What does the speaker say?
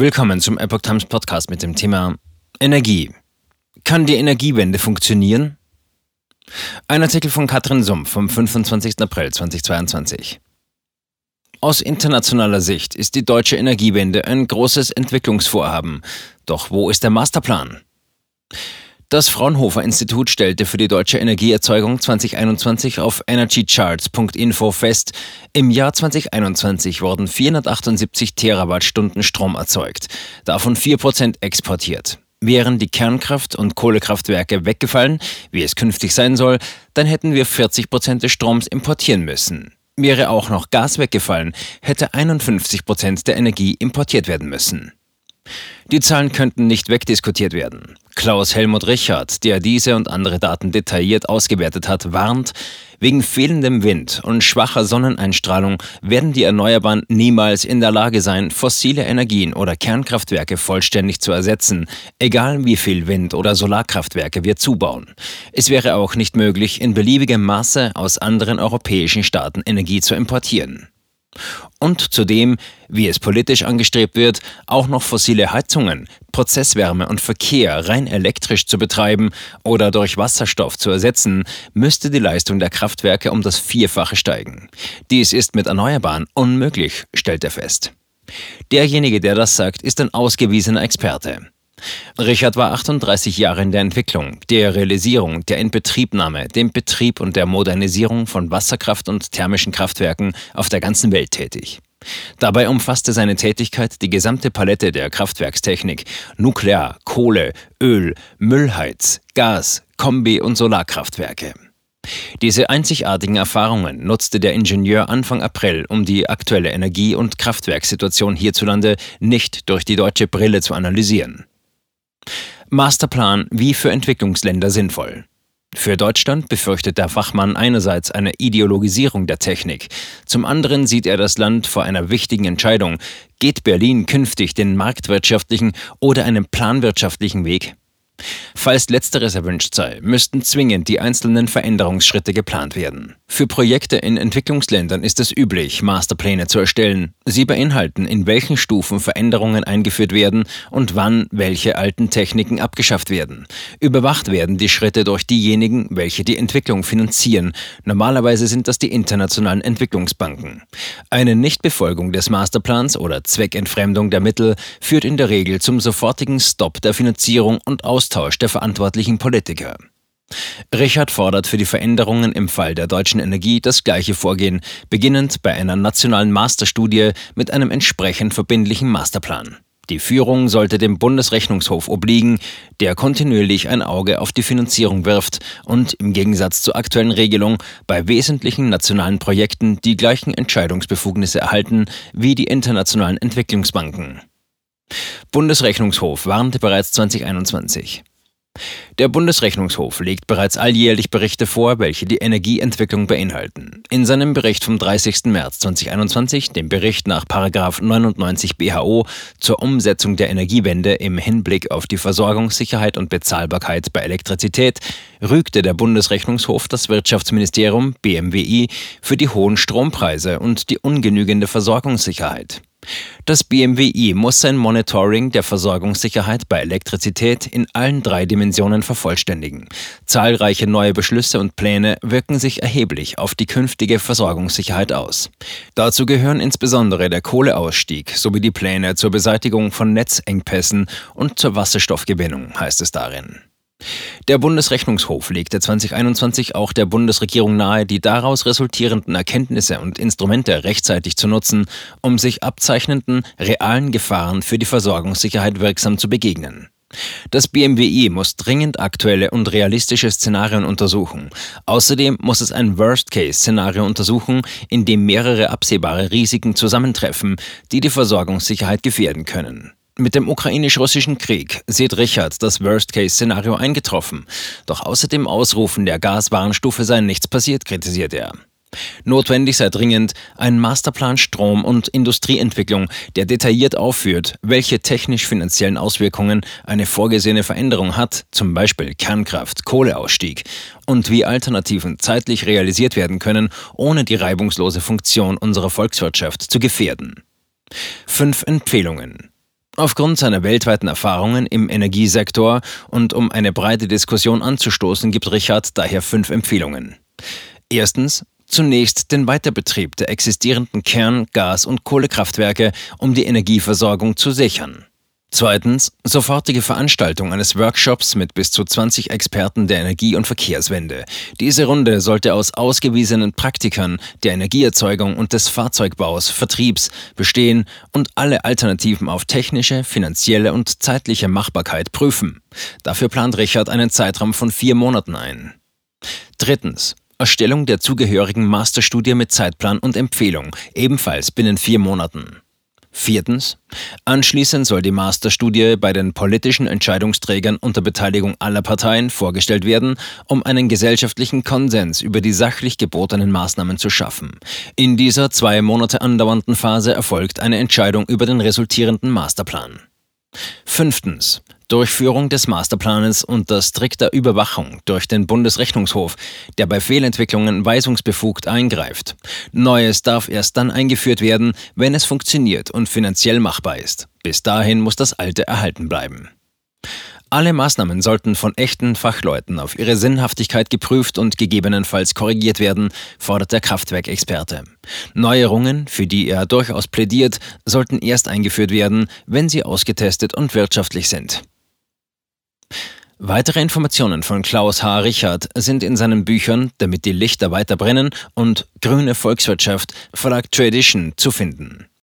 Willkommen zum Epoch Times Podcast mit dem Thema Energie. Kann die Energiewende funktionieren? Ein Artikel von Katrin Sumpf vom 25. April 2022. Aus internationaler Sicht ist die deutsche Energiewende ein großes Entwicklungsvorhaben. Doch wo ist der Masterplan? Das Fraunhofer Institut stellte für die deutsche Energieerzeugung 2021 auf energycharts.info fest, im Jahr 2021 wurden 478 Terawattstunden Strom erzeugt, davon 4% exportiert. Wären die Kernkraft- und Kohlekraftwerke weggefallen, wie es künftig sein soll, dann hätten wir 40% des Stroms importieren müssen. Wäre auch noch Gas weggefallen, hätte 51% der Energie importiert werden müssen. Die Zahlen könnten nicht wegdiskutiert werden. Klaus Helmut Richard, der diese und andere Daten detailliert ausgewertet hat, warnt, wegen fehlendem Wind und schwacher Sonneneinstrahlung werden die Erneuerbaren niemals in der Lage sein, fossile Energien oder Kernkraftwerke vollständig zu ersetzen, egal wie viel Wind- oder Solarkraftwerke wir zubauen. Es wäre auch nicht möglich, in beliebigem Maße aus anderen europäischen Staaten Energie zu importieren und zudem, wie es politisch angestrebt wird, auch noch fossile Heizungen, Prozesswärme und Verkehr rein elektrisch zu betreiben oder durch Wasserstoff zu ersetzen, müsste die Leistung der Kraftwerke um das Vierfache steigen. Dies ist mit Erneuerbaren unmöglich, stellt er fest. Derjenige, der das sagt, ist ein ausgewiesener Experte. Richard war 38 Jahre in der Entwicklung, der Realisierung, der Inbetriebnahme, dem Betrieb und der Modernisierung von Wasserkraft- und thermischen Kraftwerken auf der ganzen Welt tätig. Dabei umfasste seine Tätigkeit die gesamte Palette der Kraftwerkstechnik, Nuklear, Kohle, Öl, Müllheiz, Gas, Kombi- und Solarkraftwerke. Diese einzigartigen Erfahrungen nutzte der Ingenieur Anfang April, um die aktuelle Energie- und Kraftwerkssituation hierzulande nicht durch die deutsche Brille zu analysieren. Masterplan wie für Entwicklungsländer sinnvoll. Für Deutschland befürchtet der Fachmann einerseits eine Ideologisierung der Technik, zum anderen sieht er das Land vor einer wichtigen Entscheidung. Geht Berlin künftig den marktwirtschaftlichen oder einen planwirtschaftlichen Weg? Falls letzteres erwünscht sei, müssten zwingend die einzelnen Veränderungsschritte geplant werden. Für Projekte in Entwicklungsländern ist es üblich, Masterpläne zu erstellen. Sie beinhalten, in welchen Stufen Veränderungen eingeführt werden und wann welche alten Techniken abgeschafft werden. Überwacht werden die Schritte durch diejenigen, welche die Entwicklung finanzieren. Normalerweise sind das die internationalen Entwicklungsbanken. Eine Nichtbefolgung des Masterplans oder Zweckentfremdung der Mittel führt in der Regel zum sofortigen Stopp der Finanzierung und Austausch der verantwortlichen Politiker. Richard fordert für die Veränderungen im Fall der deutschen Energie das gleiche Vorgehen, beginnend bei einer nationalen Masterstudie mit einem entsprechend verbindlichen Masterplan. Die Führung sollte dem Bundesrechnungshof obliegen, der kontinuierlich ein Auge auf die Finanzierung wirft und im Gegensatz zur aktuellen Regelung bei wesentlichen nationalen Projekten die gleichen Entscheidungsbefugnisse erhalten wie die internationalen Entwicklungsbanken. Bundesrechnungshof warnte bereits 2021. Der Bundesrechnungshof legt bereits alljährlich Berichte vor, welche die Energieentwicklung beinhalten. In seinem Bericht vom 30. März 2021, dem Bericht nach 99 BHO zur Umsetzung der Energiewende im Hinblick auf die Versorgungssicherheit und Bezahlbarkeit bei Elektrizität, rügte der Bundesrechnungshof das Wirtschaftsministerium BMWI für die hohen Strompreise und die ungenügende Versorgungssicherheit. Das BMWI muss sein Monitoring der Versorgungssicherheit bei Elektrizität in allen drei Dimensionen vervollständigen. Zahlreiche neue Beschlüsse und Pläne wirken sich erheblich auf die künftige Versorgungssicherheit aus. Dazu gehören insbesondere der Kohleausstieg sowie die Pläne zur Beseitigung von Netzengpässen und zur Wasserstoffgewinnung, heißt es darin. Der Bundesrechnungshof legte 2021 auch der Bundesregierung nahe, die daraus resultierenden Erkenntnisse und Instrumente rechtzeitig zu nutzen, um sich abzeichnenden realen Gefahren für die Versorgungssicherheit wirksam zu begegnen. Das BMWI muss dringend aktuelle und realistische Szenarien untersuchen. Außerdem muss es ein Worst-Case-Szenario untersuchen, in dem mehrere absehbare Risiken zusammentreffen, die die Versorgungssicherheit gefährden können. Mit dem ukrainisch-russischen Krieg sieht Richard das Worst-Case-Szenario eingetroffen. Doch außer dem Ausrufen der Gaswarnstufe sei nichts passiert, kritisiert er. Notwendig sei dringend ein Masterplan Strom- und Industrieentwicklung, der detailliert aufführt, welche technisch-finanziellen Auswirkungen eine vorgesehene Veränderung hat, zum Beispiel Kernkraft, Kohleausstieg, und wie Alternativen zeitlich realisiert werden können, ohne die reibungslose Funktion unserer Volkswirtschaft zu gefährden. Fünf Empfehlungen. Aufgrund seiner weltweiten Erfahrungen im Energiesektor und um eine breite Diskussion anzustoßen, gibt Richard daher fünf Empfehlungen. Erstens, zunächst den Weiterbetrieb der existierenden Kern-, Gas- und Kohlekraftwerke, um die Energieversorgung zu sichern. Zweitens, sofortige Veranstaltung eines Workshops mit bis zu 20 Experten der Energie- und Verkehrswende. Diese Runde sollte aus ausgewiesenen Praktikern der Energieerzeugung und des Fahrzeugbaus, Vertriebs bestehen und alle Alternativen auf technische, finanzielle und zeitliche Machbarkeit prüfen. Dafür plant Richard einen Zeitraum von vier Monaten ein. Drittens, Erstellung der zugehörigen Masterstudie mit Zeitplan und Empfehlung, ebenfalls binnen vier Monaten. Viertens. Anschließend soll die Masterstudie bei den politischen Entscheidungsträgern unter Beteiligung aller Parteien vorgestellt werden, um einen gesellschaftlichen Konsens über die sachlich gebotenen Maßnahmen zu schaffen. In dieser zwei Monate andauernden Phase erfolgt eine Entscheidung über den resultierenden Masterplan. Fünftens. Durchführung des Masterplanes unter strikter Überwachung durch den Bundesrechnungshof, der bei Fehlentwicklungen weisungsbefugt eingreift. Neues darf erst dann eingeführt werden, wenn es funktioniert und finanziell machbar ist. Bis dahin muss das Alte erhalten bleiben. Alle Maßnahmen sollten von echten Fachleuten auf ihre Sinnhaftigkeit geprüft und gegebenenfalls korrigiert werden, fordert der Kraftwerkexperte. Neuerungen, für die er durchaus plädiert, sollten erst eingeführt werden, wenn sie ausgetestet und wirtschaftlich sind. Weitere Informationen von Klaus H. Richard sind in seinen Büchern Damit die Lichter weiter brennen und Grüne Volkswirtschaft Verlag Tradition zu finden.